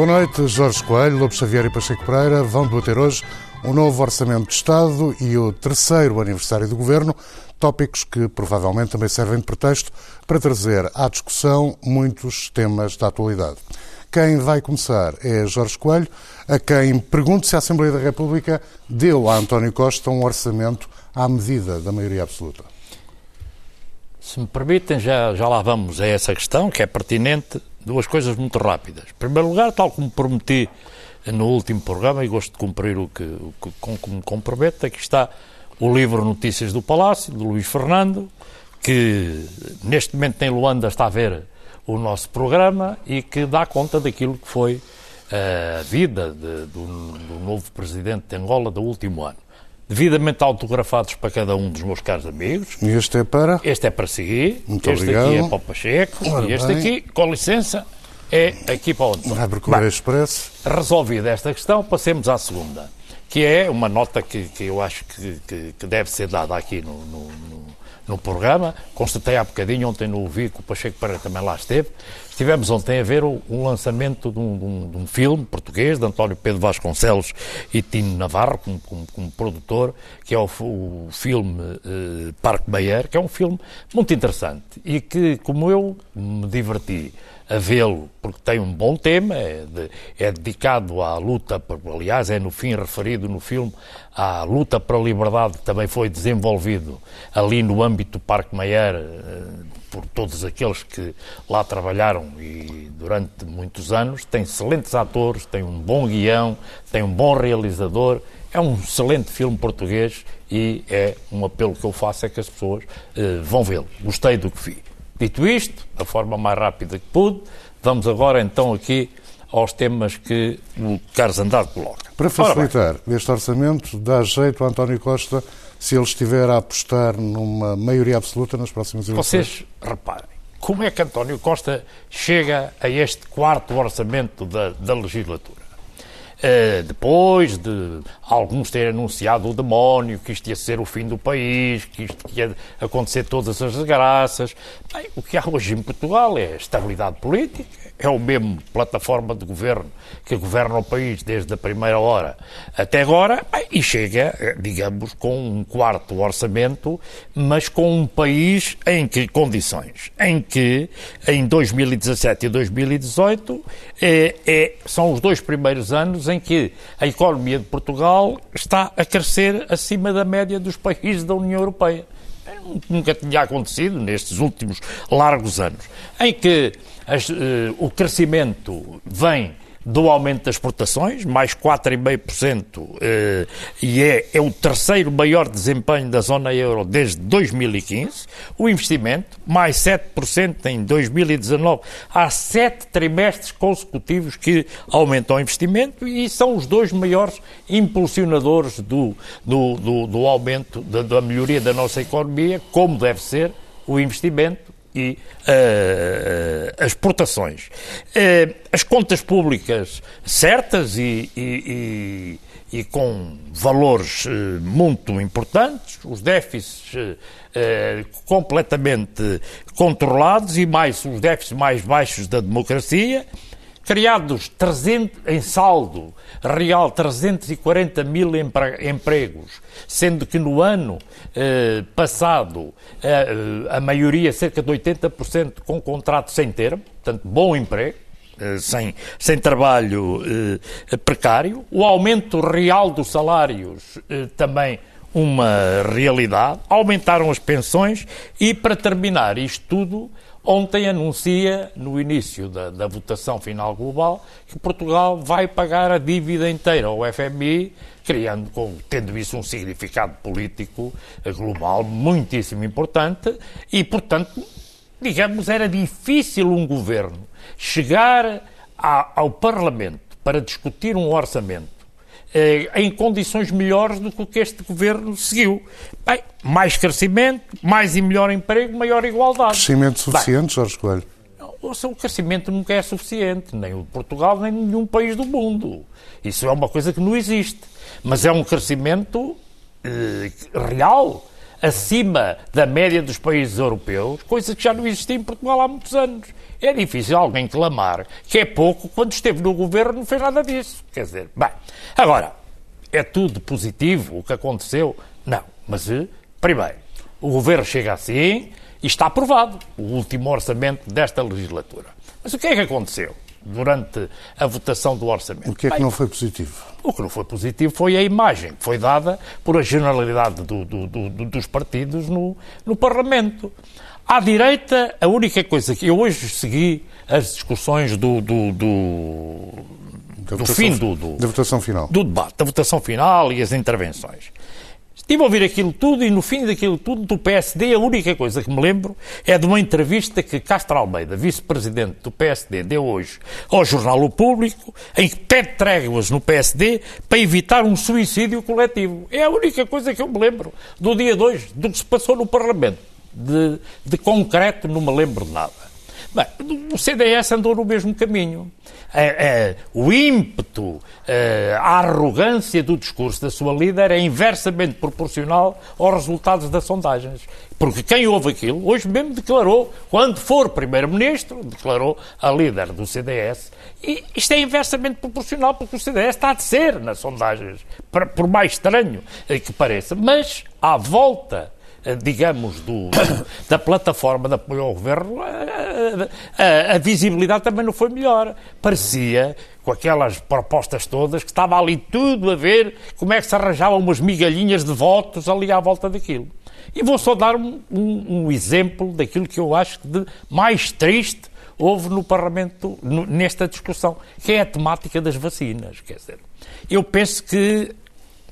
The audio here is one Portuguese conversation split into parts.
Boa noite, Jorge Coelho, Lobo Xavier e Pacheco Pereira vão debater hoje o novo Orçamento de Estado e o terceiro aniversário do Governo, tópicos que provavelmente também servem de pretexto para trazer à discussão muitos temas da atualidade. Quem vai começar é Jorge Coelho, a quem pergunto se a Assembleia da República deu a António Costa um orçamento à medida da maioria absoluta. Se me permitem, já, já lá vamos a essa questão, que é pertinente. Duas coisas muito rápidas. Em primeiro lugar, tal como prometi no último programa, e gosto de cumprir o que, o que com que me comprometo, aqui está o livro Notícias do Palácio, de Luís Fernando, que neste momento em Luanda está a ver o nosso programa e que dá conta daquilo que foi a vida de, do, do, novo presidente de Angola do último ano. Devidamente autografados para cada um dos meus caros amigos. E este é para? Este é para seguir. Muito este obrigado. aqui é para o Pacheco. Ora e este bem. aqui, com licença, é aqui para o António. Vai expresso. Resolvida esta questão, passemos à segunda, que é uma nota que, que eu acho que, que- que deve ser dada aqui no, no- no- no programa. Constatei há bocadinho, ontem não ouvi, que o Pacheco Pereira também lá esteve. Estivemos ontem a ver o, o lançamento de um, de um- de um filme português, de António Pedro Vasconcelos e Tino Navarro, como, como- como produtor, que é o, o filme eh, Parque Bayer, que é um filme muito interessante e que, como eu me diverti a vê-lo, porque tem um bom tema, é, de- é dedicado à luta, aliás, é no fim referido no filme, à luta para a liberdade que também foi desenvolvido ali no âmbito do Parque Mayer, eh, por todos aqueles que lá trabalharam e durante muitos anos. Tem excelentes atores, tem um bom guião, tem um bom realizador. É um excelente filme português e é um apelo que eu faço é que as pessoas eh, vão vê-lo. Gostei do que vi. Dito isto, da forma mais rápida que pude, vamos agora então aqui aos temas que o Carlos Andrade coloca. Para facilitar este orçamento, dá jeito a António Costa se ele estiver a apostar numa maioria absoluta nas próximas eleições. vocês reparem, como é que António Costa chega a este quarto orçamento da, da legislatura? Eh, depois de alguns terem anunciado o demónio, que isto ia ser o fim do país, que isto ia acontecer todas as desgraças. Bem, o que há hoje em Portugal é estabilidade política, é o mesmo plataforma de governo que governa o país desde a primeira hora até agora, bem, e chega, eh, digamos, com um quarto orçamento, mas com um país em que condições? Em que em 2017 e 2018 eh, é, são os dois primeiros anos em que a economia de Portugal está a crescer acima da média dos países da União Europeia. Nunca tinha acontecido nestes últimos largos anos, em que as, eh, o crescimento vem do aumento das exportações, mais 4,5%, eh, e é, é o terceiro maior desempenho da zona euro desde 2015. O investimento, mais 7% em 2019. Há sete trimestres consecutivos que aumentam o investimento e são os dois maiores impulsionadores do, do, do, do aumento, da, da melhoria da nossa economia, como deve ser o investimento e eh, as exportações. Eh, as contas públicas certas e, e- e- e com valores eh, muito importantes, os déficits completamente controlados e mais os déficits mais baixos da democracia, criados 300, em saldo real 340 mil empre- empregos, sendo que no ano eh, passado eh, a maioria, cerca de 80%, com contrato sem termo, portanto, bom emprego. eh, Sem, sem trabalho eh, precário, o aumento real dos salários eh, também uma realidade, aumentaram as pensões e, para terminar isto tudo, ontem anuncia, no início da, da votação final global, que Portugal vai pagar a dívida inteira ao FMI, criando, tendo isso um significado político eh, global muitíssimo importante e, portanto, digamos, era difícil um governo chegar a- ao Parlamento para discutir um orçamento em condições melhores do que o que este governo seguiu. Bem, mais crescimento, mais e melhor emprego, maior igualdade. Crescimento suficiente, Jorge Coelho? Ouça, o crescimento nunca é suficiente, nem o de Portugal, nem nenhum país do mundo. Isso é uma coisa que não existe. Mas é um crescimento eh, real. Acima da média dos países europeus, coisa que já não existia em Portugal há muitos anos. É difícil alguém clamar que é pouco quando esteve no governo não fez nada disso. Quer dizer, bem, agora, é tudo positivo o que aconteceu? Não, mas eh, primeiro, o governo chega assim e está aprovado o último orçamento desta legislatura. Mas o que é que aconteceu? Durante a votação do orçamento. O que é que Bem, não foi positivo? O que não foi positivo foi a imagem que foi dada por a generalidade do, do, do, dos partidos no, no Parlamento. À direita, a única coisa que eu hoje segui as discussões do, do, do, do fim do, do, da votação final. Do debate, da votação final e as intervenções. Estive a ouvir aquilo tudo e no fim daquilo tudo do PSD a única coisa que me lembro é de uma entrevista que Castro Almeida, vice-presidente do PSD, deu hoje ao jornal O Público, em que pede tréguas no PSD para evitar um suicídio coletivo. É a única coisa que eu me lembro do dia 2, do que se passou no Parlamento. De, de concreto não me lembro de nada. Bem, o CDS andou no mesmo caminho. É, é, o ímpeto, é, a arrogância do discurso da sua líder é inversamente proporcional aos resultados das sondagens. Porque quem ouve aquilo, hoje mesmo declarou, quando for Primeiro-Ministro, declarou a líder do CDS, e isto é inversamente proporcional porque o CDS está a descer nas sondagens, por mais estranho que pareça. Mas, à volta digamos, do, da plataforma de apoio ao governo, a, a, a, visibilidade também não foi melhor. Parecia, com aquelas propostas todas, que estava ali tudo a ver como é que se arranjavam umas migalhinhas de votos ali à volta daquilo. E vou só dar um, um, um exemplo daquilo que eu acho de mais triste houve no Parlamento nesta discussão, que é a temática das vacinas. Quer dizer, eu penso que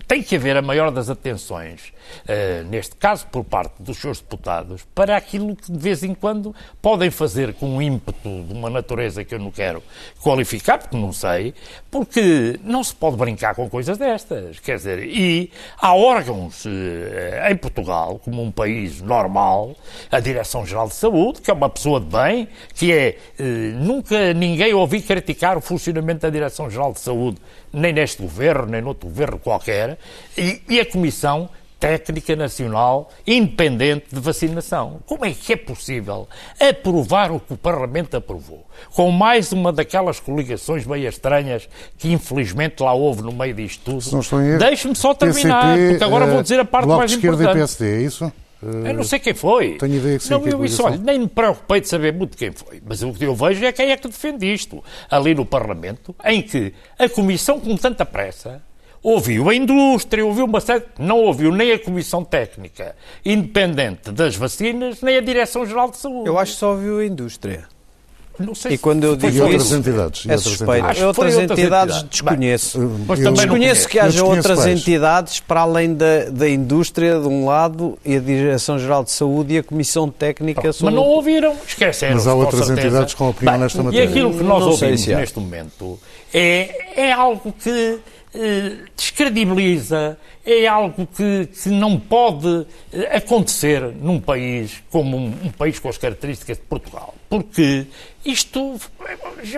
tem que haver a maior das atenções, uh, neste caso por parte dos seus deputados, para aquilo que de vez em quando podem fazer com um ímpeto de uma natureza que eu não quero qualificar, porque não sei, porque não se pode brincar com coisas destas. Quer dizer, e há órgãos uh, em Portugal, como um país normal, a Direção-Geral de Saúde, que é uma pessoa de bem, que é. Uh, nunca ninguém ouvi criticar o funcionamento da Direção-Geral de Saúde nem neste governo, nem noutro governo qualquer, e, e a Comissão Técnica Nacional Independente de Vacinação. Como é que é possível aprovar o que o Parlamento aprovou? Com mais uma daquelas coligações meio estranhas que infelizmente lá houve no meio disto tudo. Deixe-me só terminar, PCP, porque agora vou dizer a parte mais importante. Bloco de Esquerda e PSD, é isso? Eu não sei quem foi. Tenho ideia que sim. Não, eu isso, olha, nem me preocupei de saber muito quem foi. Mas o que eu vejo é quem é que defende isto. Ali no Parlamento, em que a Comissão, com tanta pressa, ouviu a indústria, ouviu uma série. Não ouviu nem a Comissão Técnica Independente das Vacinas, nem a Direção-Geral de Saúde. Eu acho que só ouviu a indústria. Não sei e quando eu digo e outras entidades, é suspeito. Outras, outras entidades, entidades desconheço. Bem, mas também desconheço que haja outras quais. entidades para além da, da indústria de um lado e a Direção-Geral de Saúde e a Comissão Técnica sobre... Mas não ouviram, esqueceram Mas há outras entidades com opinião Bem, nesta matéria. E aquilo que nós não ouvimos neste momento é, é algo que descredibiliza, é algo que, que, não pode eh, acontecer num país como um, um, país com as características de Portugal. Porque isto,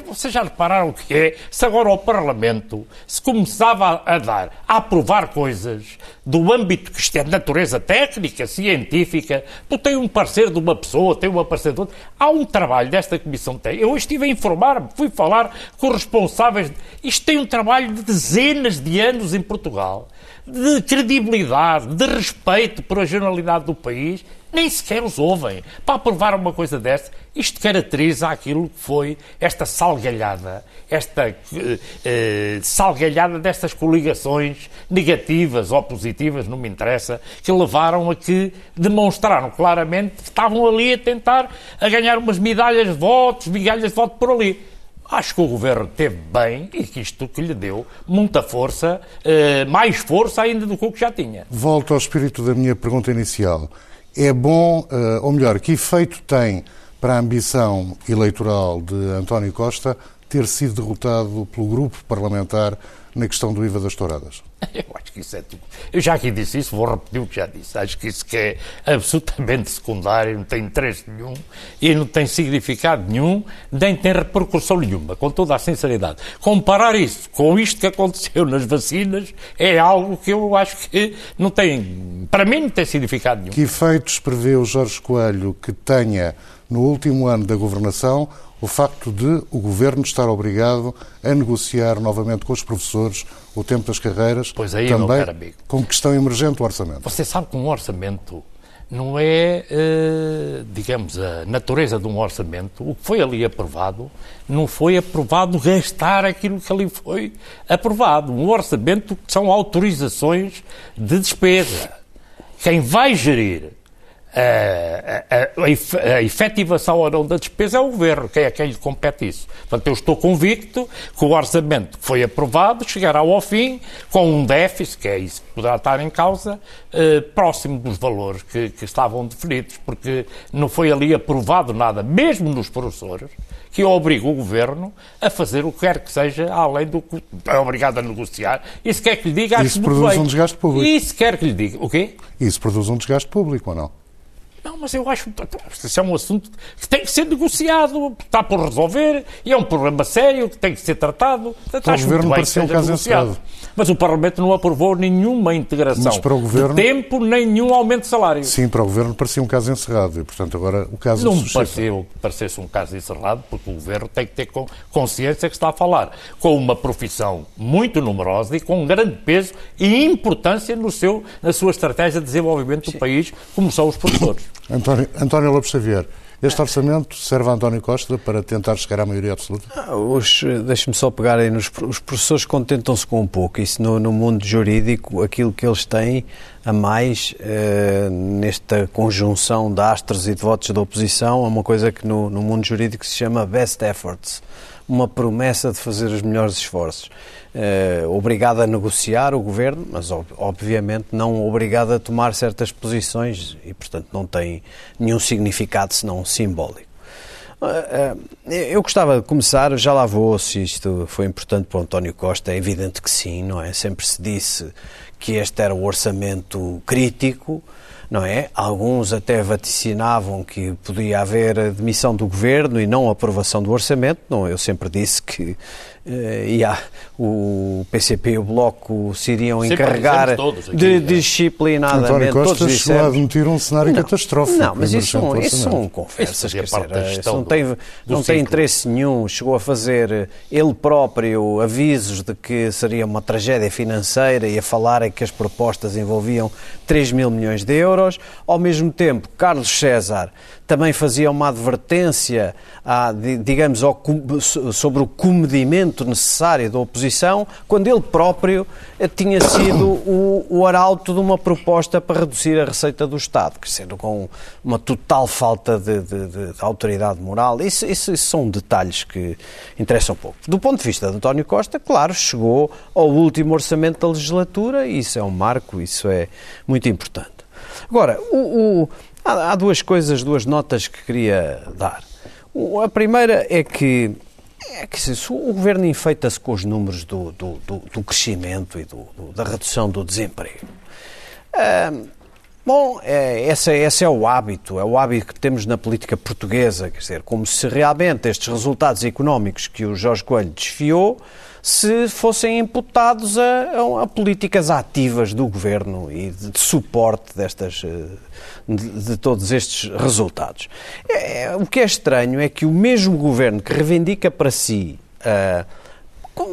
vocês já repararam o que é? Se agora o Parlamento se começava a, dar, a aprovar coisas do âmbito que isto é de natureza técnica, científica, tu tem um parecer de uma pessoa, tem um parecer de outra. Há um trabalho desta Comissão Técnica. Eu estive a informar-me, fui falar com responsáveis. Isto tem um trabalho de dezenas de anos em Portugal de credibilidade, de respeito por a generalidade do país, nem sequer os ouvem. Para aprovar uma coisa desta, isto caracteriza aquilo que foi esta salgalhada, esta uh, uh, salgalhada destas coligações negativas ou positivas, não me interessa, que levaram a que demonstraram claramente que estavam ali a tentar a ganhar umas medalhas de votos, migalhas de voto por ali. Acho que o governo teve bem e que isto que lhe deu muita força, eh, mais força ainda do que o que já tinha. Volto ao espírito da minha pergunta inicial. É bom, eh, ou melhor, que efeito tem para a ambição eleitoral de António Costa ter sido derrotado pelo grupo parlamentar na questão do IVA das touradas? Eu acho que isso é tudo. Eu já aqui disse isso, vou repetir o que já disse. Acho que isso que é absolutamente secundário, não tem interesse nenhum e não tem significado nenhum, nem tem repercussão nenhuma, com toda a sinceridade. Comparar isso com isto que aconteceu nas vacinas é algo que eu acho que não tem, para mim, não tem significado nenhum. Que efeitos prevê o Jorge Coelho que tenha no último ano da governação o facto de o governo estar obrigado a negociar novamente com os professores o tempo das carreiras, pois aí, também com questão emergente o orçamento. Você sabe que um orçamento não é, eh, digamos, a natureza de um orçamento. O que foi ali aprovado não foi aprovado gastar aquilo que ali foi aprovado. Um orçamento são autorizações de despesa. Quem vai gerir a, a, a, efetivação ou não da despesa é o Governo, que é quem lhe compete isso. Portanto, eu estou convicto que o orçamento que foi aprovado chegará ao fim com um déficit, que é isso que poderá estar em causa, eh, próximo dos valores que, que, estavam definidos, porque não foi ali aprovado nada, mesmo nos professores, que obriga o Governo a fazer o que quer que seja, além do que é obrigado a negociar. Isso quer que lhe diga... Isso produz um desgaste público. Isso quer que lhe diga... O quê? Isso produz um desgaste público, ou não? Não, mas eu acho que isso é um assunto que tem que ser negociado, está por resolver, e é um problema sério que tem que ser tratado. Para o Governo parecia um caso encerrado. Mas o Parlamento não aprovou nenhuma integração para o governo... de tempo, nem nenhum aumento de salário. Sim, para o Governo parecia um caso encerrado, e portanto agora o caso Não me pareceu que parecesse um caso encerrado, porque o Governo tem que ter consciência que está a falar com uma profissão muito numerosa e com um grande peso e importância no seu, na sua estratégia de desenvolvimento do Sim. país, como são os professores. António, António Lopes Xavier, este orçamento serve a António Costa para tentar chegar à maioria absoluta? Ah, Deixe-me só pegar aí nos os professores contentam-se com um pouco. Isso no, no, mundo jurídico, aquilo que eles têm a mais eh, nesta conjunção de astros e de votos da oposição é uma coisa que no, no mundo jurídico se chama best efforts uma promessa de fazer os melhores esforços. Uh, obrigado a negociar o governo, mas obviamente não obrigado a tomar certas posições e, portanto, não tem nenhum significado senão simbólico. Uh, uh, eu gostava de começar, já lá vou, se isto foi importante para o António Costa, é evidente que sim, não é? Sempre se disse que este era o orçamento crítico, não é? Alguns até vaticinavam que podia haver a demissão do governo e não aprovação do orçamento. Não, eu sempre disse que uh, ia, o PCP e o Bloco se iriam sempre encarregar aqui, de, é. disciplinadamente. António Costa todos chegou a admitir um cenário não, catastrófico. Não, mas isso são, isso são conversas. Quer dizer, isso não tem, do, não tem interesse nenhum. Chegou a fazer ele próprio avisos de que seria uma tragédia financeira e a falar que as propostas envolviam 3 mil milhões de euros. Ao mesmo tempo, Carlos César também fazia uma advertência, a, digamos, ao, sobre o comedimento necessário da oposição, quando ele próprio eh, tinha sido o, o arauto de uma proposta para reduzir a receita do Estado, que sendo com uma total falta de, de, de, de autoridade moral. Isso, isso, isso, são detalhes que interessam pouco. Do ponto de vista de António Costa, claro, chegou ao último orçamento da legislatura e isso é um marco, isso é muito importante. Agora, o, o Há, há duas coisas, duas notas que queria dar. A primeira é que é que se, o governo enfeita-se com os números do, do, do, do crescimento e da redução do desemprego. Bom, é, esse, esse, é o hábito, é o hábito que temos na política portuguesa, quer dizer, como se realmente estes resultados económicos que o Jorge Coelho desfiou se fossem imputados a, a, a políticas ativas do governo e de, de suporte destas, eh, de, de, todos estes resultados. É, é, o que é estranho é que o mesmo governo que reivindica para si. Uh,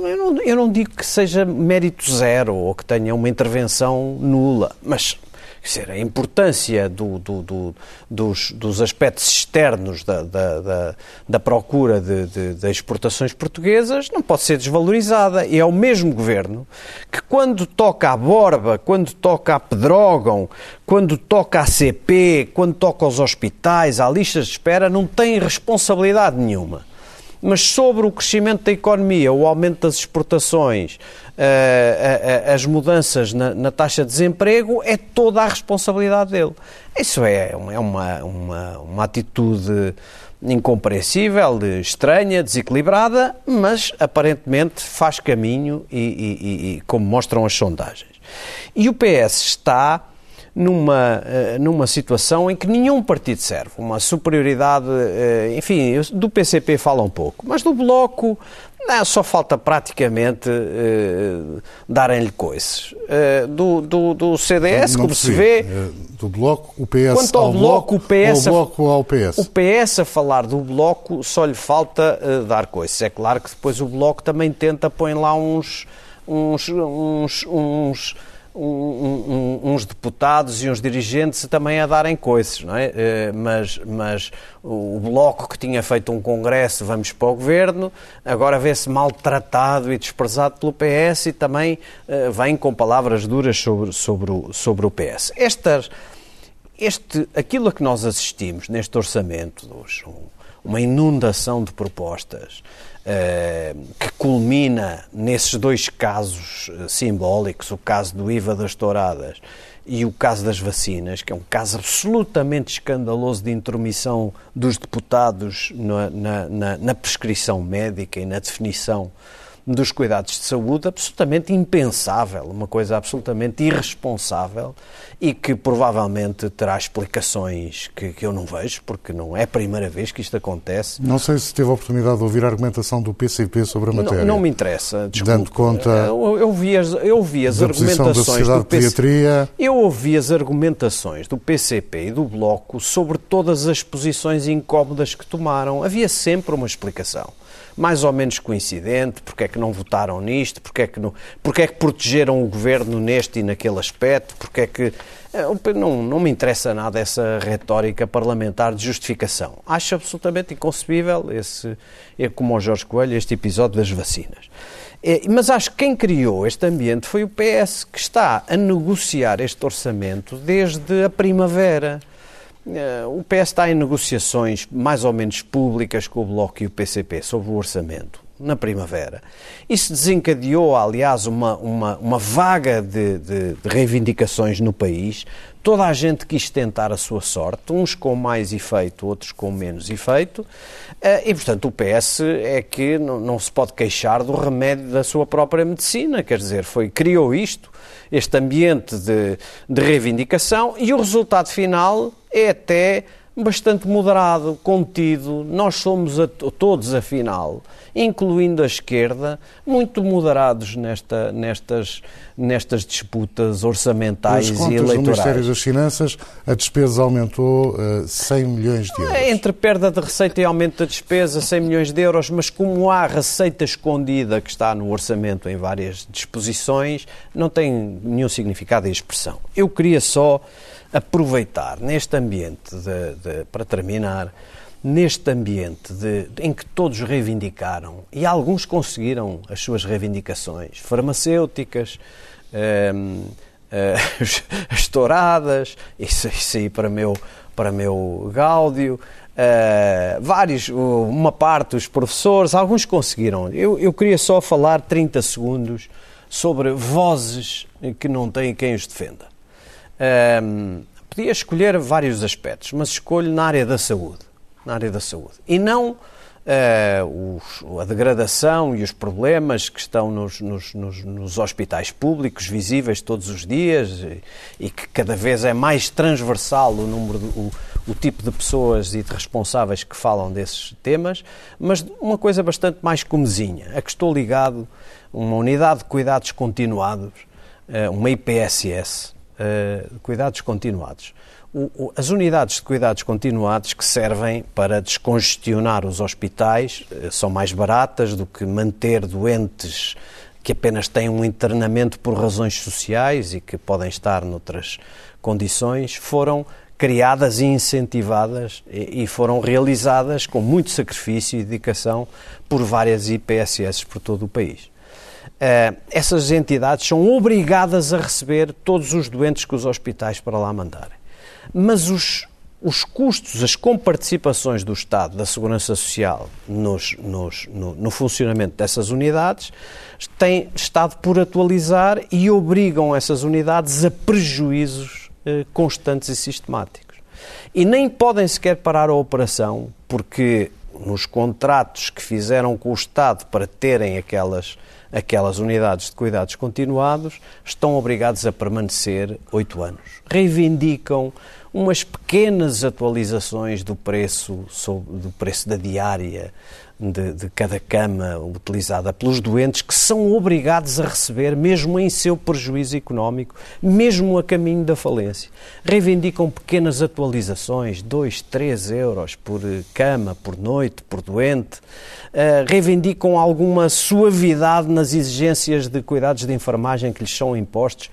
eu não, eu não digo que seja mérito zero ou que tenha uma intervenção nula, mas dizer, a importância do, do, do, dos, dos, aspectos externos da, da, da, da procura de, de, de, exportações portuguesas não pode ser desvalorizada. E é o mesmo governo que, quando toca à Borba, quando toca à Pedrógão, quando toca à CP, quando toca aos hospitais, à listas de espera, não tem responsabilidade nenhuma. Mas sobre o crescimento da economia, o aumento das exportações, as mudanças na, na, taxa de desemprego, é toda a responsabilidade dele. Isso é, é uma, uma, uma atitude incompreensível, estranha, desequilibrada, mas aparentemente faz caminho e, e, e, como mostram as sondagens. E o PS está numa, eh, numa situação em que nenhum partido serve. Uma superioridade, eh, enfim, do PCP fala um pouco, mas do Bloco não, só falta praticamente uh, darem-lhe coisas. Uh, do, do, do, CDS, não, não como se vê. Do Bloco, o PS Quanto ao Bloco, o PS. Ao bloco ao PS. O PS a falar do Bloco só lhe falta uh, dar coisas. É claro que depois o Bloco também tenta pôr lá uns. uns, uns, uns um, um, uns deputados e uns dirigentes também a darem coisas, não é? Eh, mas, mas o Bloco que tinha feito um congresso, vamos para o governo, agora vê-se maltratado e desprezado pelo PS e também uh, vem com palavras duras sobre, sobre, o, sobre o PS. Estas, este, aquilo a que nós assistimos neste orçamento, uma inundação de propostas, eh, que culmina nesses dois casos eh, simbólicos, o caso do IVA das touradas e o caso das vacinas, que é um caso absolutamente escandaloso de intromissão dos deputados na, na, na prescrição médica e na definição dos cuidados de saúde absolutamente impensável, uma coisa absolutamente irresponsável e que provavelmente terá explicações que, que, eu não vejo, porque não é a primeira vez que isto acontece. Não sei se teve a oportunidade de ouvir a argumentação do PCP sobre a matéria. Não, não me interessa, desculpe. Dando conta eu, eu vi as, eu vi as argumentações do PCP. Eu ouvi as argumentações do PCP e do Bloco sobre todas as posições incómodas que tomaram. Havia sempre uma explicação mais ou menos coincidente, porque é que não votaram nisto, porque é que, não, porque é que protegeram o governo neste e naquele aspecto, porque é que. Eh, não, não me interessa nada essa retórica parlamentar de justificação. Acho absolutamente inconcebível esse, é como o Jorge Coelho, este episódio das vacinas. É, mas acho que quem criou este ambiente foi o PS, que está a negociar este orçamento desde a primavera. Eh, o PS está em negociações mais ou menos públicas com o Bloco e o PCP sobre o orçamento na primavera. Isso desencadeou, aliás, uma, uma, uma vaga de, de, de, reivindicações no país. Toda a gente quis tentar a sua sorte, uns com mais efeito, outros com menos efeito. Eh, e, portanto, o PS é que não, não se pode queixar do remédio da sua própria medicina. Quer dizer, foi, criou isto, este ambiente de, de reivindicação, e o resultado final é até bastante moderado, contido. Nós somos a, todos, afinal, incluindo a esquerda, muito moderados nesta, nestas, nestas disputas orçamentais e eleitorais. No Ministério das Finanças, a despesa aumentou uh, 100 milhões de euros. É, entre perda de receita e aumento da despesa, 100 milhões de euros, mas como há receita escondida que está no orçamento em várias disposições, não tem nenhum significado e expressão. Eu queria só aproveitar neste ambiente, de, de, para terminar, neste ambiente de, em que todos reivindicaram, e alguns conseguiram as suas reivindicações, farmacêuticas, hum, as touradas, isso, isso aí para meu, para meu gáudio, Uh, vários, uma parte dos professores, alguns conseguiram. Eu, eu queria só falar 30 segundos sobre vozes que não têm quem os defenda. Um, podia escolher vários aspectos, mas escolho na área da saúde. Na área da saúde. E não uh, os, a degradação e os problemas que estão nos, nos, nos, nos, hospitais públicos, visíveis todos os dias, e, que cada vez é mais transversal o número, de, o, o tipo de pessoas e de responsáveis que falam desses temas, mas uma coisa bastante mais comezinha, a que estou ligado, uma unidade de cuidados continuados, uh, uma IPSS, uh, cuidados continuados. O, o, as unidades de cuidados continuados que servem para descongestionar os hospitais uh, são mais baratas do que manter doentes que apenas têm um internamento por razões sociais e que podem estar noutras condições, foram criadas e incentivadas e, e foram realizadas com muito sacrifício e dedicação por várias IPSS por todo o país. Uh, essas entidades são obrigadas a receber todos os doentes que os hospitais para lá mandarem. Mas os, os custos, as comparticipações do Estado da Segurança Social nos, nos, no, no, funcionamento dessas unidades têm estado por atualizar e obrigam essas unidades a prejuízos eh, constantes e sistemáticos. E nem podem sequer parar a operação, porque nos contratos que fizeram com o Estado para terem aquelas, aquelas unidades de cuidados continuados, estão obrigados a permanecer oito anos. Reivindicam umas pequenas atualizações do preço, do preço da diária de, de, cada cama utilizada pelos doentes que são obrigados a receber, mesmo em seu prejuízo económico, mesmo a caminho da falência. Reivindicam pequenas atualizações, 2, 3 euros por cama, por noite, por doente. Uh, reivindicam alguma suavidade nas exigências de cuidados de enfermagem que lhes são impostos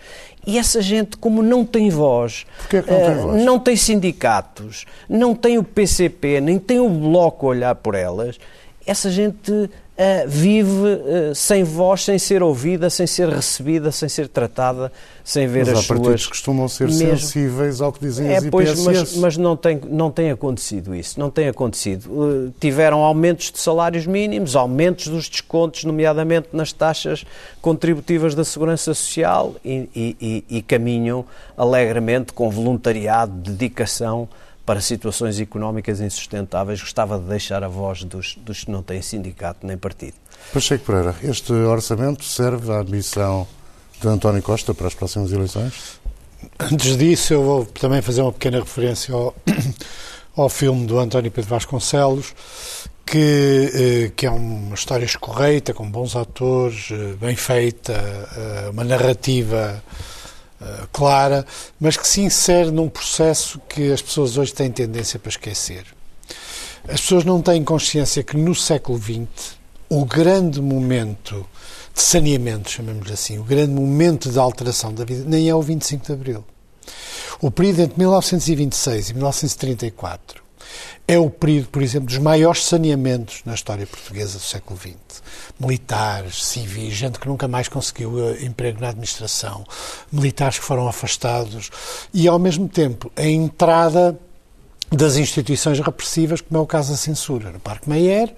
e essa gente, como não tem voz, é não, tem eh, voz? não tem sindicatos, não tem o PCP, nem tem o Bloco a olhar por elas, essa gente uh, vive uh, sem voz, sem ser ouvida, sem ser recebida, sem ser tratada, sem ver mas as suas... partidos costumam ser mesmo... sensíveis ao que dizem é, as pois, mas, mas, não, tem, não tem acontecido isso, não tem acontecido. Uh, tiveram aumentos de salários mínimos, aumentos dos descontos, nomeadamente nas taxas contributivas da Segurança Social e, e, e, e caminham alegremente com voluntariado, dedicação, para situações económicas insustentáveis, gostava de deixar a voz dos, dos que não têm sindicato nem partido. Pacheco Pereira, este orçamento serve à admissão de António Costa para as próximas eleições? Antes disso, eu vou também fazer uma pequena referência ao, ao filme do António Pedro Vasconcelos, que, eh, que é uma história escorreita, com bons atores, eh, bem feita, eh, uma narrativa eh, clara, mas que se insere num processo que as pessoas hoje têm tendência para esquecer. As pessoas não têm consciência que no século XX o grande momento de saneamento, chamemos assim, o grande momento de alteração da vida, nem é o 25 de Abril. O período entre 1926 e 1934 é o período, por exemplo, dos maiores saneamentos na história portuguesa do século XX. Militares, civis, gente que nunca mais conseguiu eh, emprego na administração, militares que foram afastados e, ao mesmo tempo, a entrada das instituições repressivas, como é o caso da censura no Parque Mayer,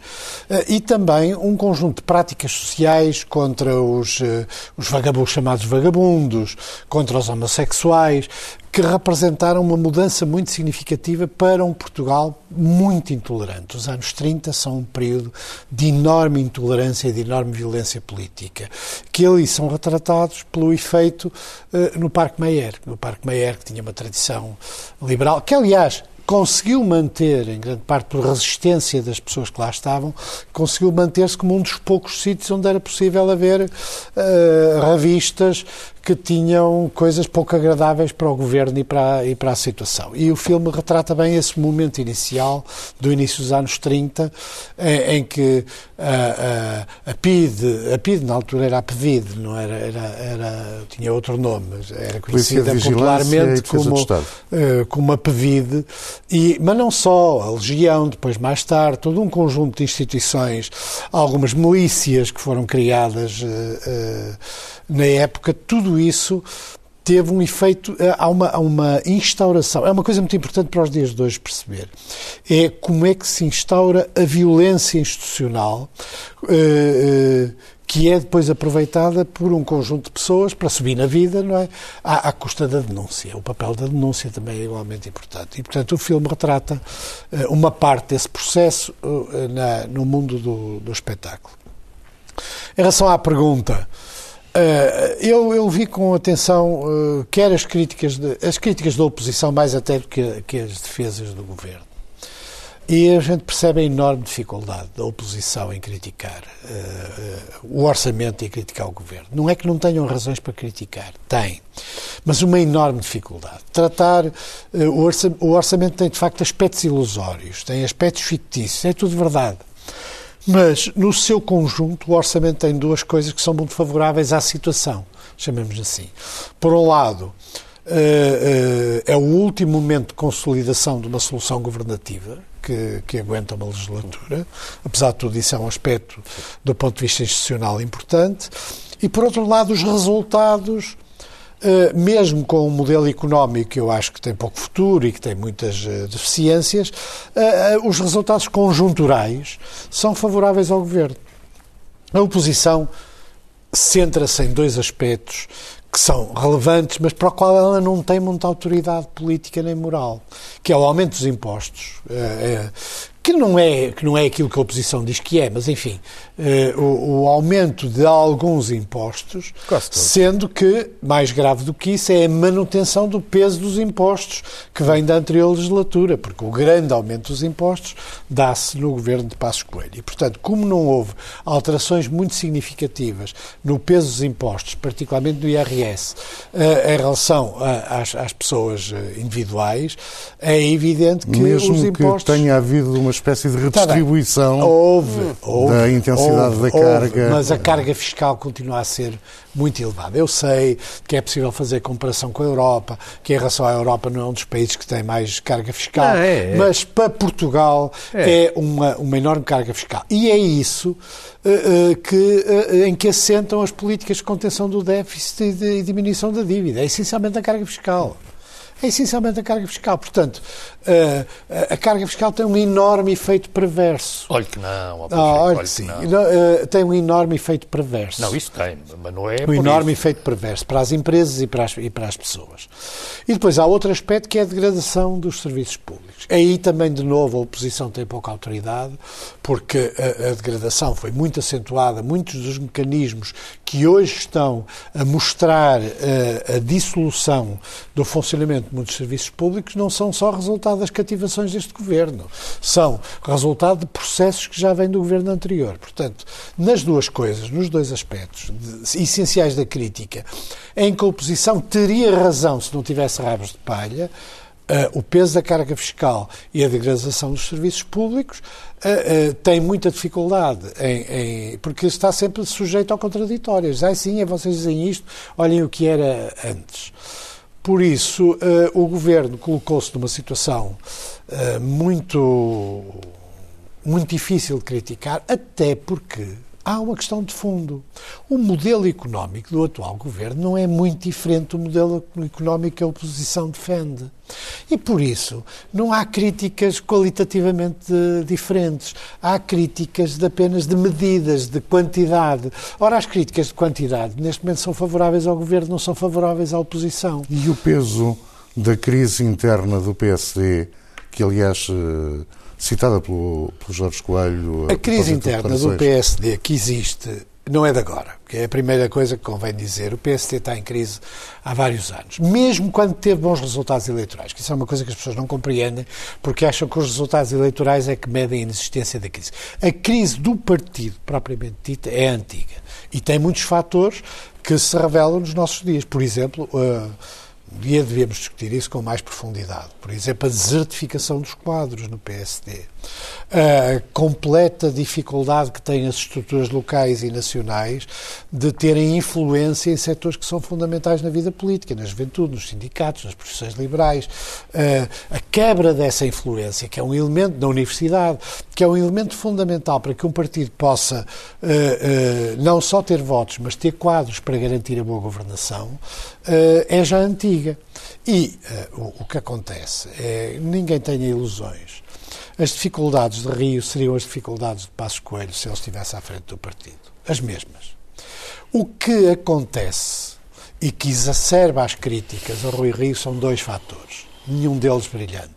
eh, e também um conjunto de práticas sociais contra os, eh, os vagabundos chamados vagabundos, contra os homossexuais, que representaram uma mudança muito significativa para um Portugal muito intolerante. Os anos 30 são um período de enorme intolerância e de enorme violência política, que ali são retratados pelo efeito uh, no Parque Mayer. No Parque Mayer, que tinha uma tradição liberal, que aliás conseguiu manter, em grande parte por resistência das pessoas que lá estavam, conseguiu manter-se como um dos poucos sítios onde era possível haver uh, revistas que tinham coisas pouco agradáveis para o governo e para, a, e para a situação. E o filme retrata bem esse momento inicial, do início dos anos 30, em, em que a, a, a, PID, a PID na altura era a PEVID, não era, era, era tinha outro nome, era conhecida popularmente como, uh, como a PEVID, e, mas não só, a Legião, depois mais tarde, todo um conjunto de instituições, algumas milícias que foram criadas uh, uh, na época, tudo isso teve um efeito, eh, há uma, há uma instauração, é uma coisa muito importante para os dias de hoje perceber, é como é que se instaura a violência institucional uh, uh, que é depois aproveitada por um conjunto de pessoas para subir na vida, não é? À, à, custa da denúncia. O papel da denúncia também é igualmente importante. E, portanto, o filme retrata uma parte desse processo na, no mundo do, do espetáculo. Em relação à pergunta, Uh, eu, eu, vi com atenção uh, quer as críticas, de, as críticas da oposição, mais até do que, que, as defesas do governo. E a gente percebe a enorme dificuldade da oposição em criticar uh, o orçamento e criticar o governo. Não é que não tenham razões para criticar, tem, mas uma enorme dificuldade. Tratar o, o orçamento tem de facto aspectos ilusórios, tem aspectos fictícios, é tudo verdade. Mas, no seu conjunto, o orçamento tem duas coisas que são muito favoráveis à situação, chamemos assim. Por um lado, eh, eh, é o último momento de consolidação de uma solução governativa, que, que, aguenta uma legislatura. Apesar de tudo, isso é um aspecto, do ponto de vista institucional, importante. E, por outro lado, os resultados Uh, mesmo com um modelo económico que eu acho que tem pouco futuro e que tem muitas uh, deficiências, uh, os resultados conjunturais são favoráveis ao governo. A oposição centra-se em dois aspectos que são relevantes, mas para o qual ela não tem muita autoridade política nem moral, que é o aumento dos impostos, que não é que não é aquilo que a oposição diz que é, mas enfim, eh, o, o, aumento de alguns impostos, sendo que mais grave do que isso é a manutenção do peso dos impostos que vem da anterior legislatura, porque o grande aumento dos impostos dá-se no governo de Passos Coelho. E, portanto, como não houve alterações muito significativas no peso dos impostos, particularmente do IRS, eh, em relação a, às, às, pessoas eh, individuais, é evidente que Mesmo os impostos que tenha havido uma espécie de tá redistribuição tá houve, houve, da intensidade houve, da carga. Houve, mas a carga fiscal continua a ser muito elevada. Eu sei que é possível fazer comparação com a Europa, que em relação à Europa não é um dos países que tem mais carga fiscal, não, é, é. mas para Portugal é, é uma, uma enorme carga fiscal. E é isso uh, uh, que, uh, em que assentam as políticas de contenção do déficit e de, de diminuição da dívida. É essencialmente a carga fiscal é essencialmente a carga fiscal. Portanto, uh, a carga fiscal tem um enorme efeito perverso. Olha que não. Ah, olha que sim. Uh, tem um enorme efeito perverso. Não, isso tem, mas não é Um enorme isso. efeito perverso para as empresas e para as, e para as pessoas. E depois há outro aspecto que é a degradação dos serviços públicos. Aí também, de novo, a oposição tem pouca autoridade, porque a, a degradação foi muito acentuada, muitos dos mecanismos que hoje estão a mostrar uh, a dissolução do funcionamento de muitos serviços públicos não são só resultado das cativações deste governo, são resultado de processos que já vêm do governo anterior. Portanto, nas duas coisas, nos dois aspectos de, essenciais da crítica, em que a oposição teria razão se não tivesse rabos de palha, Uh, o peso da carga fiscal e a degradação dos serviços públicos uh, uh, tem muita dificuldade, em, em, porque está sempre sujeito ao contraditório. Ah, sim, é vocês dizem isto, olhem o que era antes. Por isso, uh, o governo colocou-se numa situação uh, muito, muito difícil de criticar, até porque há uma questão de fundo. O modelo económico do atual governo não é muito diferente do modelo económico que a oposição defende. E por isso não há críticas qualitativamente diferentes. Há críticas de apenas de medidas, de quantidade. Ora, as críticas de quantidade neste momento são favoráveis ao governo, não são favoráveis à oposição. E o peso da crise interna do PSD, que aliás eh, citada pelo, pelo Jorge Coelho. A crise interna do PSD que existe não é de agora, que é a primeira coisa que convém dizer. O PSD está em crise há vários anos, mesmo quando teve bons resultados eleitorais, que isso é uma coisa que as pessoas não compreendem, porque acham que os resultados eleitorais é que medem a inexistência da crise. A crise do partido, propriamente dita, é antiga e tem muitos fatores que se revelam nos nossos dias. Por exemplo, uh, um dia devíamos discutir isso com mais profundidade. Por exemplo, a desertificação dos quadros no PSD a completa dificuldade que têm as estruturas locais e nacionais de terem influência em setores que são fundamentais na vida política, na juventude, nos sindicatos, nas profissões liberais. A quebra dessa influência, que é um elemento da universidade, que é um elemento fundamental para que um partido possa não só ter votos, mas ter quadros para garantir a boa governação, é já antiga. E o que acontece é ninguém tenha ilusões as dificuldades de Rio seriam as dificuldades de Passos Coelho se ele estivesse à frente do partido. As mesmas. O que acontece e que exacerba as críticas a Rui Rio são dois fatores. Nenhum deles brilhante.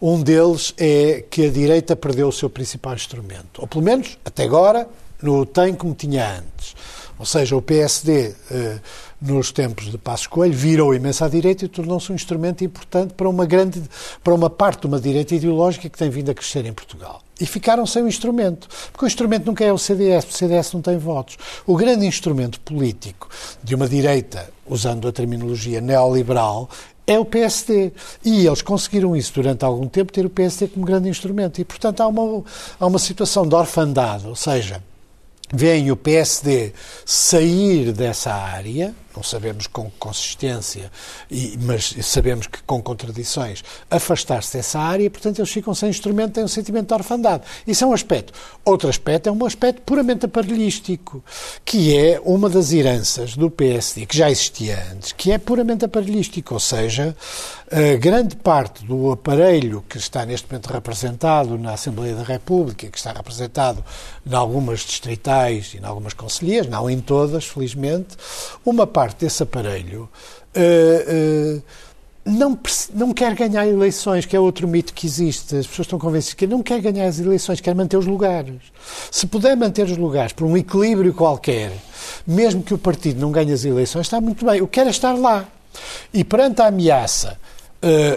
Um deles é que a direita perdeu o seu principal instrumento. Ou pelo menos, até agora, não o tem como tinha antes. Ou seja, o PSD. Eh, nos tempos de Passos Coelho, virou imenso à direita e tornou-se um instrumento importante para uma grande, para uma parte de uma direita ideológica que tem vindo a crescer em Portugal. E ficaram sem o instrumento, porque o instrumento nunca é o CDS, o CDS não tem votos. O grande instrumento político de uma direita, usando a terminologia neoliberal, é o PSD. E eles conseguiram isso durante algum tempo, ter o PSD como grande instrumento. E, portanto, há uma, há uma situação de orfandade, ou seja, veem o PSD sair dessa área, não sabemos com consistência, e, mas sabemos que com contradições, afastar-se dessa área portanto, eles ficam sem instrumento, têm um sentimento de orfandade. Isso é um aspecto. Outro aspecto é um aspecto puramente aparelhístico, que é uma das heranças do PSD, que já existia antes, que é puramente aparelhístico, ou seja, grande parte do aparelho que está neste momento representado na Assembleia da República, que está representado em algumas distritais e em algumas conselheiras, não em todas, felizmente, uma parte desse aparelho uh, uh, não, não quer ganhar eleições, que é outro mito que existe. As pessoas estão convencidas que não quer ganhar as eleições, quer manter os lugares. Se puder manter os lugares por um equilíbrio qualquer, mesmo que o partido não ganhe as eleições, está muito bem. O que quer é estar lá. E perante a ameaça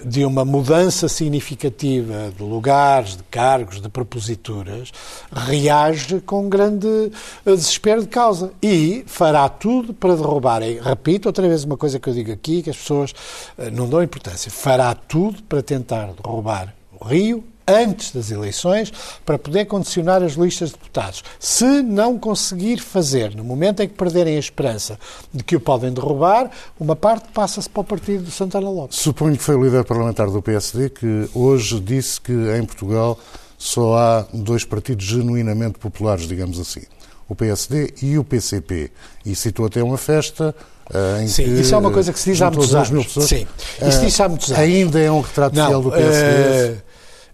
de uma mudança significativa de lugares, de cargos, de proposituras, reage com grande eh, desespero de causa e fará tudo para derrubar. E, repito outra vez uma coisa que eu digo aqui, que as pessoas eh, não dão importância. Fará tudo para tentar derrubar o Rio, antes das eleições para poder condicionar as listas de deputados. Se não conseguir fazer, no momento em que perderem a esperança de que o podem derrubar, uma parte passa-se para o partido de Santana Lopes. Suponho que foi o líder parlamentar do PSD que hoje disse que em Portugal só há dois partidos genuinamente populares, digamos assim. O PSD e o PCP. E citou até uma festa Uh, Sim, que, isso é uma coisa que se diz há muitos anos. Sim, isso uh, diz há muitos anos. Ainda é um retrato não, fiel do PSD. Uh,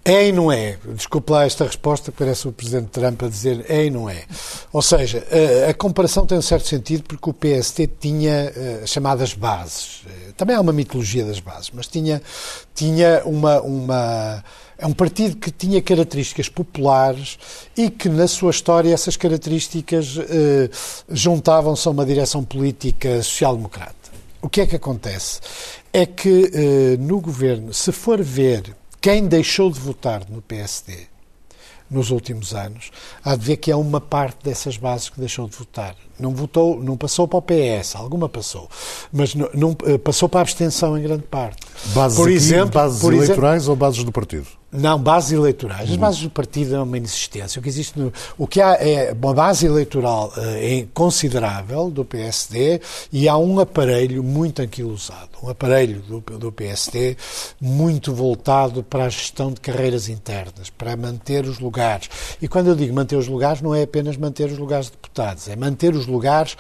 é e não é. Desculpe lá esta resposta, parece o Presidente Trump a dizer é e não é. Ou seja, a, a comparação tem um certo sentido porque o PST tinha uh, chamadas bases. Também há uma mitologia das bases, mas tinha, tinha uma, uma. É um partido que tinha características populares e que, na sua história, essas características juntavam-se a uma direção política social-democrata. O que é que acontece? É que no governo, se for ver quem deixou de votar no PSD nos últimos anos, há de ver que há uma parte dessas bases que deixou de votar. Não votou, não passou para o PS, alguma passou, mas não, não eh, passou para a abstenção em grande parte. Bases por aqui, exemplo, bases por eleitorais exemplo, ou bases do partido? Não, bases eleitorais. As bases do partido é uma inexistência. O que existe no, o que há é uma base eleitoral uh, considerável do PSD e há um aparelho muito anquilosado, um aparelho do, do PSD muito voltado para a gestão de carreiras internas, para manter os lugares. E quando eu digo manter os lugares, não é apenas manter os lugares de deputados, é manter os lugares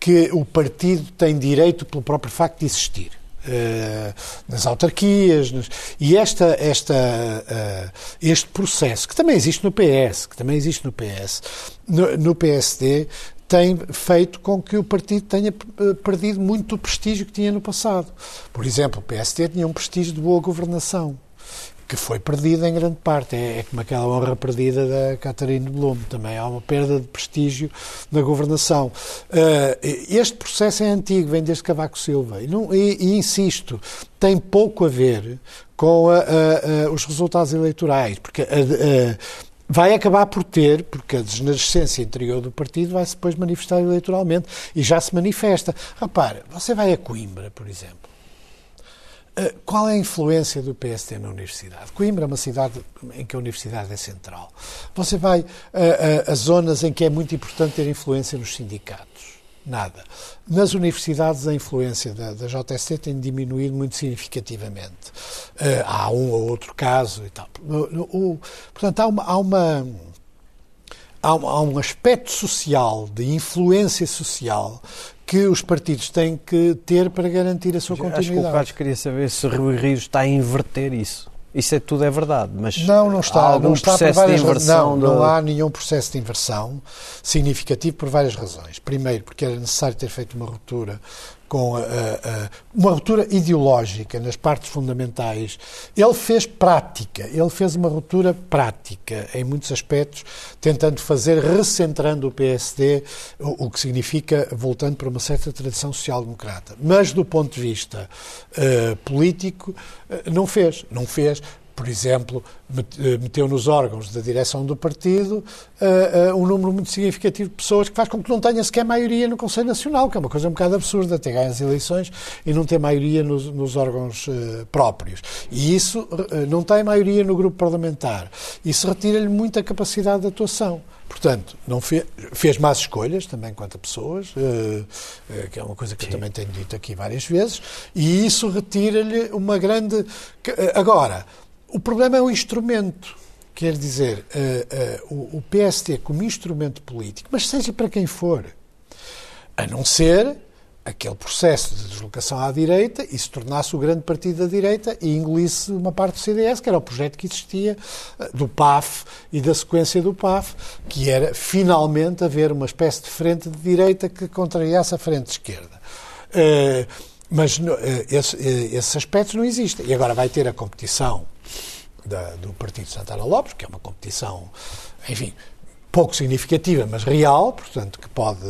que o partido tem direito pelo próprio facto de existir. Uh, nas autarquias e esta, esta, uh, este processo que também existe no PS que também existe no PS no, no, PSD tem feito com que o partido tenha eh, perdido muito do prestígio que tinha no passado. Por exemplo o PSD tinha um prestígio de boa governação que foi perdida em grande parte. É, é como aquela honra perdida da Catarina Blum. Também há uma perda de prestígio na governação. Uh, este processo é antigo, vem desde Cavaco Silva. E, não, e, e insisto, tem pouco a ver com a, a, a, os resultados eleitorais, porque vai acabar por ter, porque a desnascência interior do partido vai-se depois manifestar eleitoralmente e já se manifesta. Repara, você vai a Coimbra, por exemplo. Eh, qual é a influência do PSD na universidade? Coimbra é uma cidade em que a universidade é central. Você vai a, a, a zonas em que é muito importante ter influência nos sindicatos. Nada. Nas universidades, a influência da, da JSC tem diminuído muito significativamente. Uh, há um ou outro caso e tal. O, o, portanto, há uma, há uma um, há um aspecto social, de influência social, que os partidos têm que ter para garantir a sua mas continuidade. Acho que o Carlos queria saber se Rui Rio está a inverter isso. Isso é tudo é verdade, mas não, não está, há algum não está processo de inversão. Não, não há nenhum processo de inversão significativo por várias razões. Primeiro, porque era necessário ter feito uma ruptura com a, a, uma ruptura ideológica nas partes fundamentais. Ele fez prática, ele fez uma ruptura prática em muitos aspectos, tentando fazer, recentrando o PSD, o, o que significa voltando para uma certa tradição social-democrata. Mas do ponto de vista uh, político, uh, não fez. Não fez por exemplo, eh, meteu nos órgãos da direção do partido uh, uh, um número muito significativo de pessoas que faz com que não tenha sequer maioria no Conselho Nacional, que é uma coisa um bocado absurda, ter ganho as eleições e não ter maioria nos, nos órgãos uh, próprios. E isso não tem maioria no grupo parlamentar. Isso retira-lhe muita capacidade de atuação. Portanto, não fez, fez más escolhas também quanto a pessoas, que é uma coisa que Sim. eu também tenho dito aqui várias vezes, e isso retira-lhe uma grande. Agora, o problema é o instrumento. Quer dizer, o, o PST como instrumento político, mas seja para quem for, a não ser aquele processo de deslocação à direita e se tornasse o grande partido da direita e engolisse uma parte do CDS, que era o projeto que existia eh, do PAF e da sequência do PAF, que era finalmente haver uma espécie de frente de direita que contrariasse a frente de esquerda. Uh, mas uh, esse, uh, esses aspectos não existem. E agora vai ter a competição da, do Partido Santana Lopes, que é uma competição, enfim, pouco significativa, mas real, portanto, que pode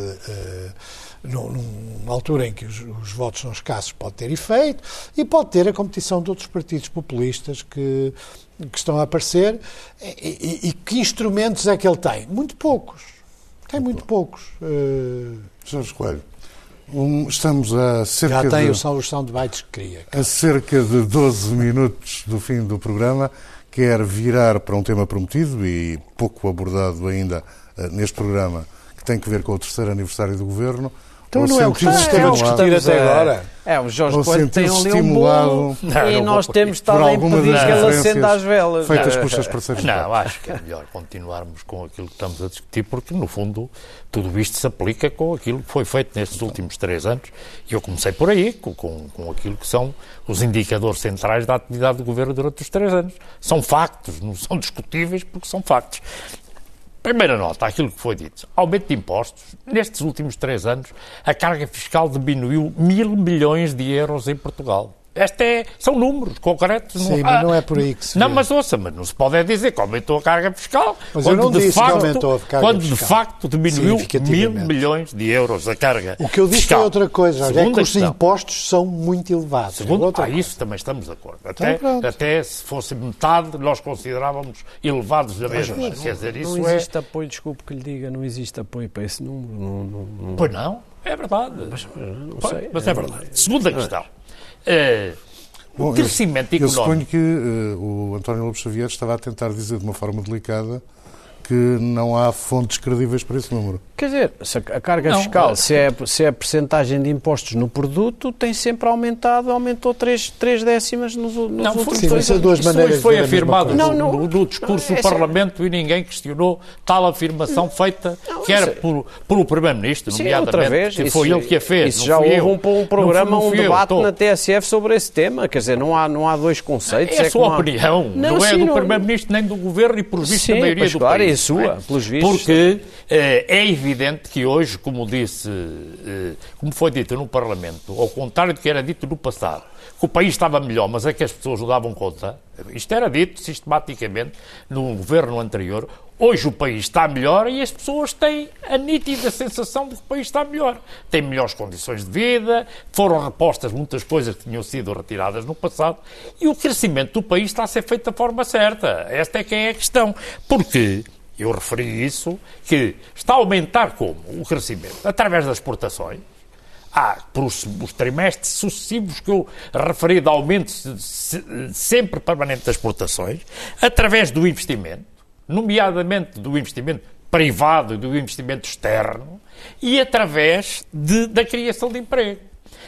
numa altura em que os, os, votos são escassos, pode ter efeito e pode ter a competição de outros partidos populistas que, que estão a aparecer. E, e, e, que instrumentos é que ele tem? Muito poucos. Tem muito poucos. Uh... Jorge Coelho. Um, estamos a cerca Já tem de, o São de Baites que queria. A cerca de 12 minutos do fim do programa, quer virar para um tema prometido e pouco abordado ainda uh, neste programa, que tem que ver com o terceiro aniversário do Governo, então não é o que estamos a discutir até agora. É, o Jorge Coelho tem ali um bolo não, e nós temos estado a impedir que ele acenda as velas. Feitas por seus parceiros. Não, acho que é melhor continuarmos com aquilo que estamos a discutir, porque, no fundo, tudo isto se aplica com aquilo que foi feito nestes últimos três anos. E eu comecei por aí, com, com aquilo que são os indicadores centrais da atividade do Governo durante os três anos. São factos, não são discutíveis, porque são factos. Primeira nota, aquilo que foi dito. Aumento de impostos. Nestes últimos três anos, a carga fiscal diminuiu mil milhões de euros em Portugal. Este é, são números concretos. Sim, não, mas não é por aí que se Não, vê. mas ouça, mas não se pode dizer que aumentou a carga fiscal. Mas quando eu não de disse facto, que aumentou a carga Quando fiscal. de facto diminuiu mil milhões de euros a carga O que eu disse fiscal. foi outra coisa. Segunda é que os questão. impostos são muito elevados. Segundo, é ah, isso também estamos de acordo. Até, então, até se fosse metade, nós considerávamos elevados da mesma. Mas, Quer dizer, isso não existe é... apoio, desculpe que lhe diga, não existe apoio para esse número. Não, não, não... Pois não, é verdade. Mas, não sei. Mas é verdade. Segunda questão. Uh, Bom, crescimento eu, económico. Eu suponho que uh, o António Lopes Xavier estava a tentar dizer de uma forma delicada que não há fontes credíveis para esse número. Quer dizer, a carga não, fiscal, se é, se é a percentagem de impostos no produto, tem sempre aumentado, aumentou 3, 3 décimas nos, nos não, últimos sim, dois anos. Duas maneiras Isso foi afirmado no, no, no, discurso do é Parlamento e ninguém questionou tal afirmação feita, não, quer por, por o Primeiro-Ministro, nomeadamente, outra vez, que foi ele que a fez. Isso já houve um, um programa, um debate eu, na TSF sobre esse tema, quer dizer, não há, não há dois conceitos. É a é sua opinião, não, não é do Primeiro-Ministro nem do Governo e por visto da maioria do país sua, é? pelos vistos. Porque eh, é evidente que hoje, como disse, eh, como foi dito no Parlamento, ao contrário do que era dito no passado, que o país estava melhor, mas é que as pessoas não davam conta, isto era dito sistematicamente no governo anterior, Hoje o país está melhor e as pessoas têm a nítida sensação de que o país está melhor. Têm melhores condições de vida, foram repostas muitas coisas que tinham sido retiradas no passado e o crescimento do país está a ser feito da forma certa. Esta é que é a questão. Porque eu referi isso, que está a aumentar como o crescimento? Através das exportações. Há, por os, os trimestres sucessivos que eu referi de aumento sempre permanente das exportações, através do investimento, nomeadamente do investimento privado do investimento externo, e através de, da criação de emprego.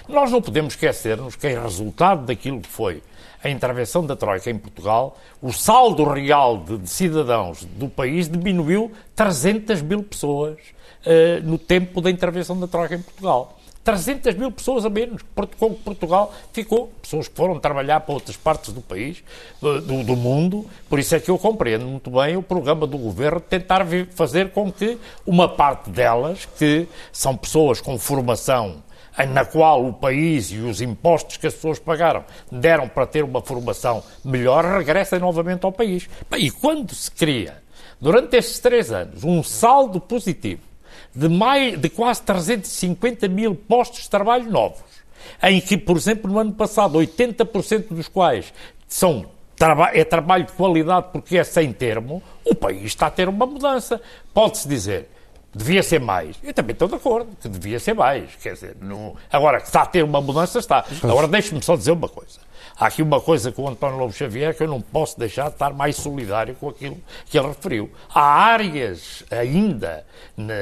Nós não podemos esquecer-nos que, é resultado daquilo que foi a intervenção da Troika em Portugal, o saldo real de, de cidadãos do país diminuiu 300 mil pessoas uh, no tempo da intervenção da Troika em Portugal. 300 mil pessoas a menos, com Portugal ficou, pessoas que foram trabalhar para outras partes do país, do, do, mundo, por isso é que eu compreendo muito bem o programa do Governo tentar fazer com que uma parte delas, que são pessoas com formação na qual o país e os impostos que as pessoas pagaram deram para ter uma formação melhor, regressem novamente ao país. E quando se cria, durante estes três anos, um saldo positivo de, mais, de quase 350 mil postos de trabalho novos, em que, por exemplo, no ano passado, 80% dos quais são é trabalho de qualidade porque é sem termo, o país está a ter uma mudança. Pode-se dizer, Devia ser mais. Eu também estou de acordo que devia ser mais. Quer dizer, não... agora que está a ter uma mudança, está. Agora deixe-me só dizer uma coisa. Há aqui uma coisa com o António Lobo Xavier que eu não posso deixar de estar mais solidário com aquilo que ele referiu. Há áreas ainda na,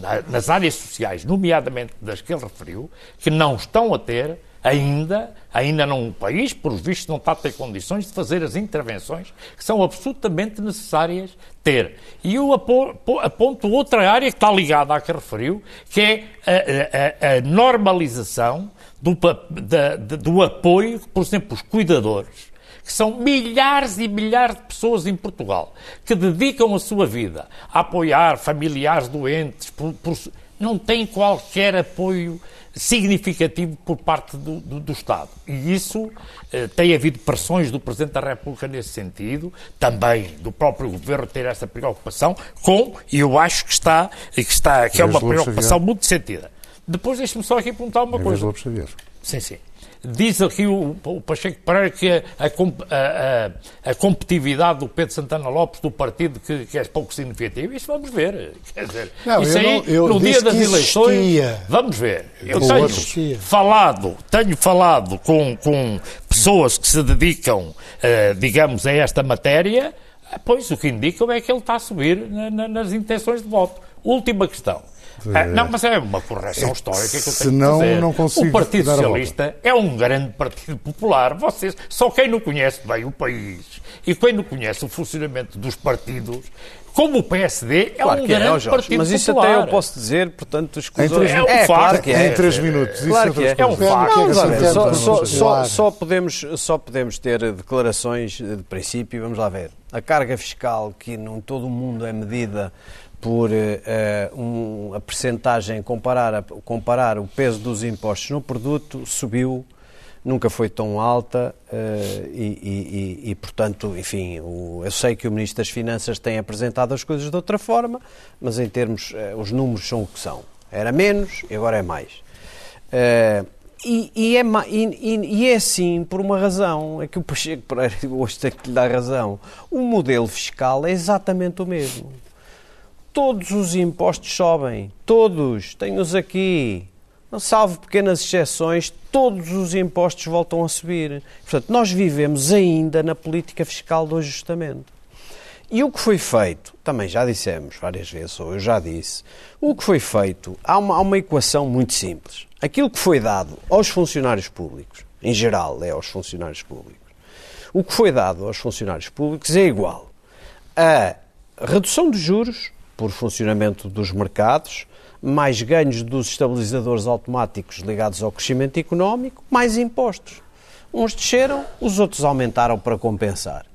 na, nas áreas sociais, nomeadamente das que ele referiu, que não estão a ter ainda, ainda num país, por visto, não está a ter condições de fazer as intervenções que são absolutamente necessárias ter. E eu aponto outra área que está ligada à que referiu, que é a, a, a normalização do, da, do apoio por exemplo, os cuidadores que são milhares e milhares de pessoas em Portugal que dedicam a sua vida a apoiar familiares doentes, por, por, não têm qualquer apoio significativo por parte do, do, do Estado. E isso eh, tem havido pressões do Presidente da República nesse sentido, também do próprio Governo ter essa preocupação, com, e eu acho que está, que, está, que é uma preocupação muito sentida. Depois deixe-me só aqui perguntar uma coisa. Sim, sim. Diz aqui o, o Pacheco Pereira que a, a, a, a, competitividade do Pedro Santana Lopes, do partido, que, que é pouco significativo. Isso vamos ver. Quer dizer, não, isso aí, não, no dia das eleições, existia. vamos ver. Eu tenho existia. falado, tenho falado com, com pessoas que se dedicam, uh, digamos, a esta matéria, pois o que indicam é que ele está a subir na, na, nas intenções de voto. Última questão. É, não, mas é uma correção é histórica que eu tenho Senão, que fazer. não consigo o Partido Socialista é um grande partido popular. Vocês, só quem não conhece bem o país e quem não conhece o funcionamento dos partidos como o PSD é claro um que é, grande é, Jorge, partido Mas isso popular. até eu posso dizer, portanto, escusou... É um é, facto. Claro que é. Em três minutos. Claro isso que é. É um facto. Não, vamos ver. Só, só, só, só, podemos, só podemos ter declarações de princípio. Vamos lá ver. A carga fiscal, que em todo o mundo é medida por uh, um, a percentagem, comparar, comparar o peso dos impostos no produto, subiu, nunca foi tão alta uh, e, e, e, portanto, enfim, o, eu sei que o Ministro das Finanças tem apresentado as coisas de outra forma, mas em termos, uh, os números são o que são. Era menos e agora é mais. E, e, é, e, e, é assim por uma razão, é que o Pacheco Pereira hoje tem que lhe dar razão. O modelo fiscal é exatamente o mesmo todos os impostos sobem. Todos. Tenho-os aqui. Salvo pequenas exceções, todos os impostos voltam a subir. Portanto, nós vivemos ainda na política fiscal do ajustamento. E o que foi feito, também já dissemos várias vezes, ou eu já disse, o que foi feito, há uma, há uma equação muito simples. Aquilo que foi dado aos funcionários públicos, em geral é aos funcionários públicos, o que foi dado aos funcionários públicos é igual a redução de juros por funcionamento dos mercados, mais ganhos dos estabilizadores automáticos ligados ao crescimento económico, mais impostos. Uns desceram, os outros aumentaram para compensar.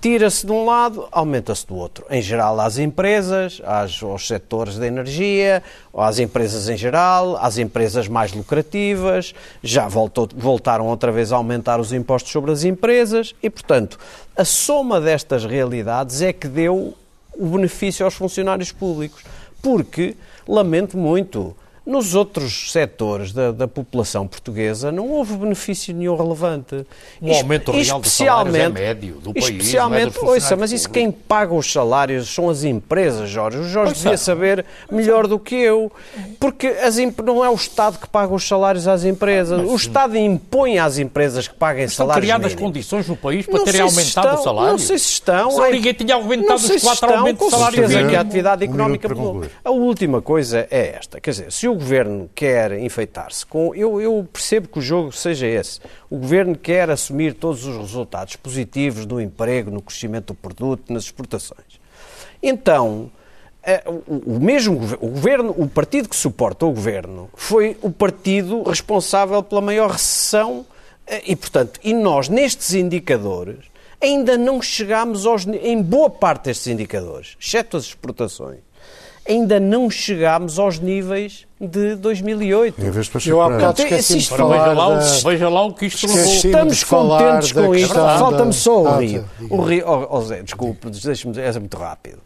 Tira-se de um lado, aumenta-se do outro. Em geral, às empresas, às, aos setores da energia, às empresas em geral, às empresas mais lucrativas, já voltou, voltaram outra vez a aumentar os impostos sobre as empresas e, portanto, a soma destas realidades é que deu o benefício aos funcionários públicos. Porque, lamento muito, nos outros setores da, da, população portuguesa não houve benefício nenhum relevante. O aumento real dos salários é médio do país. Especialmente, é ouça, mas isso quem paga os salários são as empresas, Jorge. O Jorge devia saber melhor do que eu. Porque as, não é o Estado que paga os salários às empresas. Mas, o Estado impõe às empresas que paguem estão salários criadas mínimos. condições no país para não terem aumentado estão, o salário. Não sei se estão. Só ninguém tinha aumentado os quatro aumentos de salário mínimo. a atividade económica mudou. A última coisa é esta. Quer dizer, se o Governo quer enfeitar-se com. Eu, eu, percebo que o jogo seja esse. O Governo quer assumir todos os resultados positivos do emprego, no crescimento do produto, nas exportações. Então. Eh, o mesmo o governo, o partido que suporta o governo, foi o partido responsável pela maior recessão eh, e, portanto, e nós nestes indicadores ainda não chegámos aos em boa parte destes indicadores, exceto as exportações, ainda não chegámos aos níveis de 2008. Em vez de Eu há bocado esqueci de falar veja, lá, da... veja lá o que isto levou. Estamos contentes com isto. Falta-me só o Rio. O Rio oh, oh Zé, desculpe, deixe-me dizer, é muito rápido.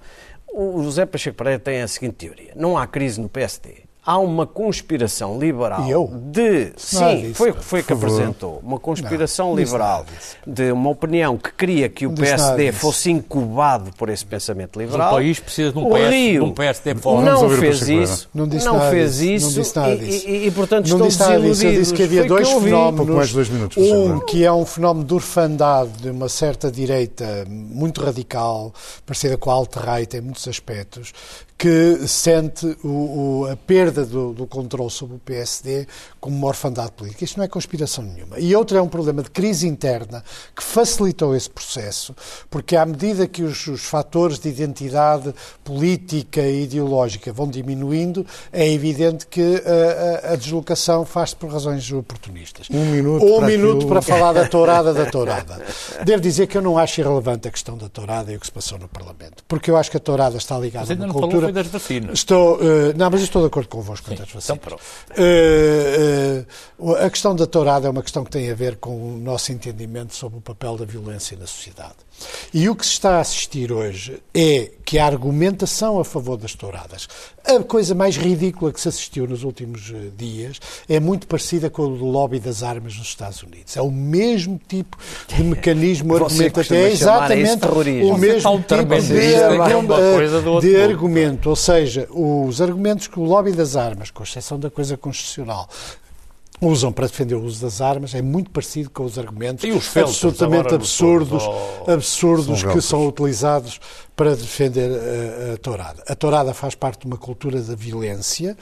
O José Pacheco Pereira tem a seguinte teoria. Não há crise no PSD. Há uma conspiração liberal de. Sim, foi o que foi que apresentou. Uma conspiração não, liberal de uma opinião que queria que o PSD fosse incubado por esse pensamento liberal. O país precisa de um, PS, Rio de um PSD forte. Não fez isso. Não, disse não fez isso. Não disse nada disso. E, e, e portanto, não disse nada disso. Eu disse que havia dois fenómenos. Dois minutos, um que é um fenómeno de orfandade de uma certa direita muito radical, parecida com a alt-right em muitos aspectos, que sente o, o, a perda do, do controle sobre o PSD como uma orfandade política. Isto não é conspiração nenhuma. E outro é um problema de crise interna que facilitou esse processo, porque à medida que os, os fatores de identidade política e ideológica vão diminuindo, é evidente que a, a, a deslocação faz-se por razões oportunistas. Um minuto, um para, minuto aquilo... para falar da tourada da tourada. Devo dizer que eu não acho irrelevante a questão da tourada e o que se passou no Parlamento, porque eu acho que a tourada está ligada a uma cultura das vacinas. Estou, uh, não, mas estou de acordo convosco quanto às vacinas. Então, uh, uh, a questão da tourada é uma questão que tem a ver com o nosso entendimento sobre o papel da violência na sociedade. E o que se está a assistir hoje é que a argumentação a favor das touradas, a coisa mais ridícula que se assistiu nos últimos dias, é muito parecida com o do lobby das armas nos Estados Unidos. É o mesmo tipo de mecanismo argumentativo. É exatamente o mesmo tipo de, de argumento. Ou seja, os argumentos que o lobby das armas, com exceção da coisa constitucional, usam para defender o uso das armas é muito parecido com os argumentos os absolutamente absurdos, absurdos são que são utilizados para defender a, a tourada. A tourada faz parte de uma cultura da violência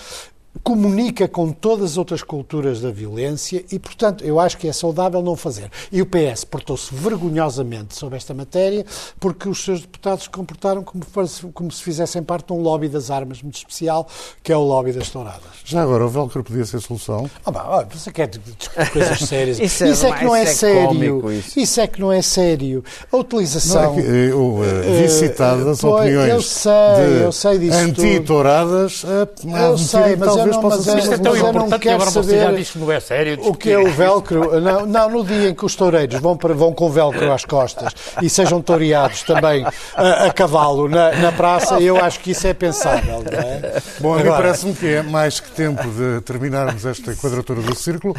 comunica com todas as outras culturas da violência e, portanto, eu acho que é saudável não fazer. E o PS portou-se vergonhosamente sobre esta matéria porque os seus deputados se comportaram como, como se fizessem parte de um lobby das armas muito especial, que é o lobby das touradas. Já agora, o velcro podia ser solução? Oh, bah, você quer discutir coisas sérias? isso, é, isso, é, que não é, é sério. Isso. isso. é que não é sério. A utilização... Não, é que, eu, uh, vi citadas uh, opiniões eu sei, eu sei disso anti-touradas. Uh, eu sei, mas talvez possa ser. Isto é tão importante que agora você já diz que não é sério. O que é o velcro? Não, não, no dia em que os toureiros vão, para, vão com velcro às costas e sejam toreados também a, a cavalo na, na, praça, eu acho que isso é pensável. Não é? Bom, agora parece-me que é mais que tempo de terminarmos esta quadratura do círculo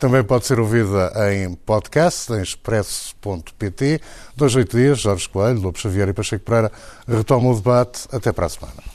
também pode ser ouvida em podcast, em expresso.pt. Dois, oito dias, Jorge Coelho, Lobo Xavier e Pacheco Pereira retomam o debate. Até para a semana.